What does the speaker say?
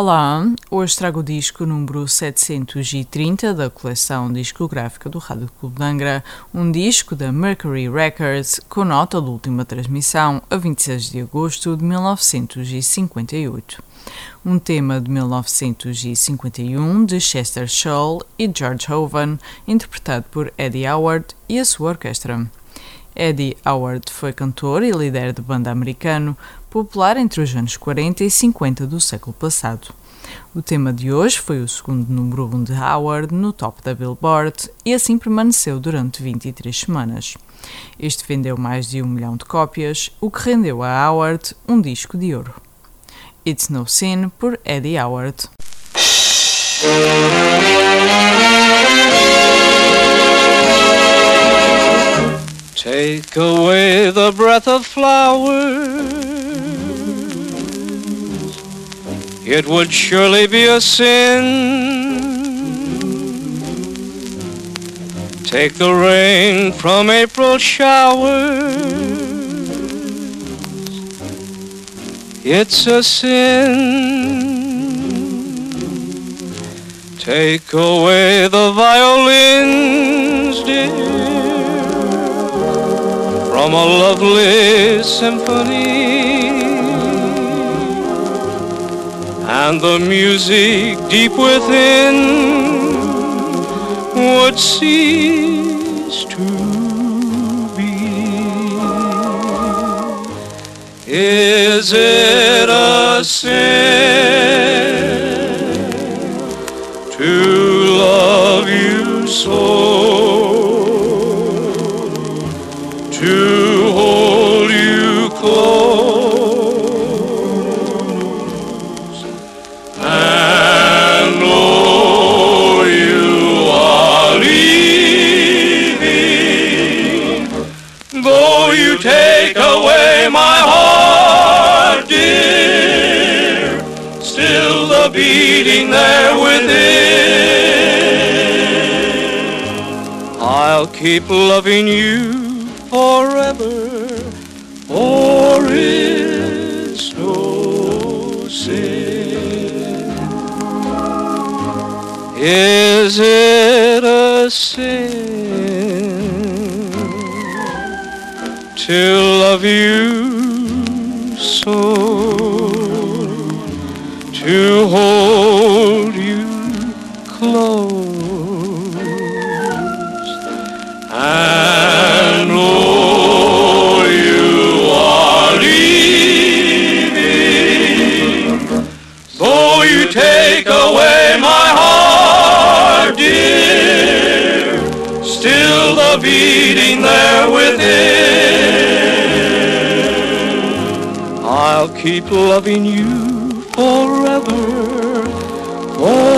Olá, hoje trago o disco número 730 da coleção discográfica do Rádio Clube de Angra, um disco da Mercury Records com nota de última transmissão a 26 de agosto de 1958. Um tema de 1951 de Chester Scholl e George Hovan, interpretado por Eddie Howard e a sua orquestra. Eddie Howard foi cantor e líder de banda americano, popular entre os anos 40 e 50 do século passado. O tema de hoje foi o segundo número 1 um de Howard no top da Billboard e assim permaneceu durante 23 semanas. Este vendeu mais de um milhão de cópias, o que rendeu a Howard um disco de ouro. It's No Sin por Eddie Howard. Take away the breath of flowers. It would surely be a sin. Take the rain from April showers. It's a sin. Take away the violins, from a lovely symphony. And the music deep within would cease to be. Is it a sin to love you so to hold you close and know you are leaving. Though you take away my heart, dear, still the beating there within. I'll keep loving you forever, for it's no sin. Is it a sin to love you so, to hold take away my heart, dear, still the beating there within. I'll keep loving you forever. For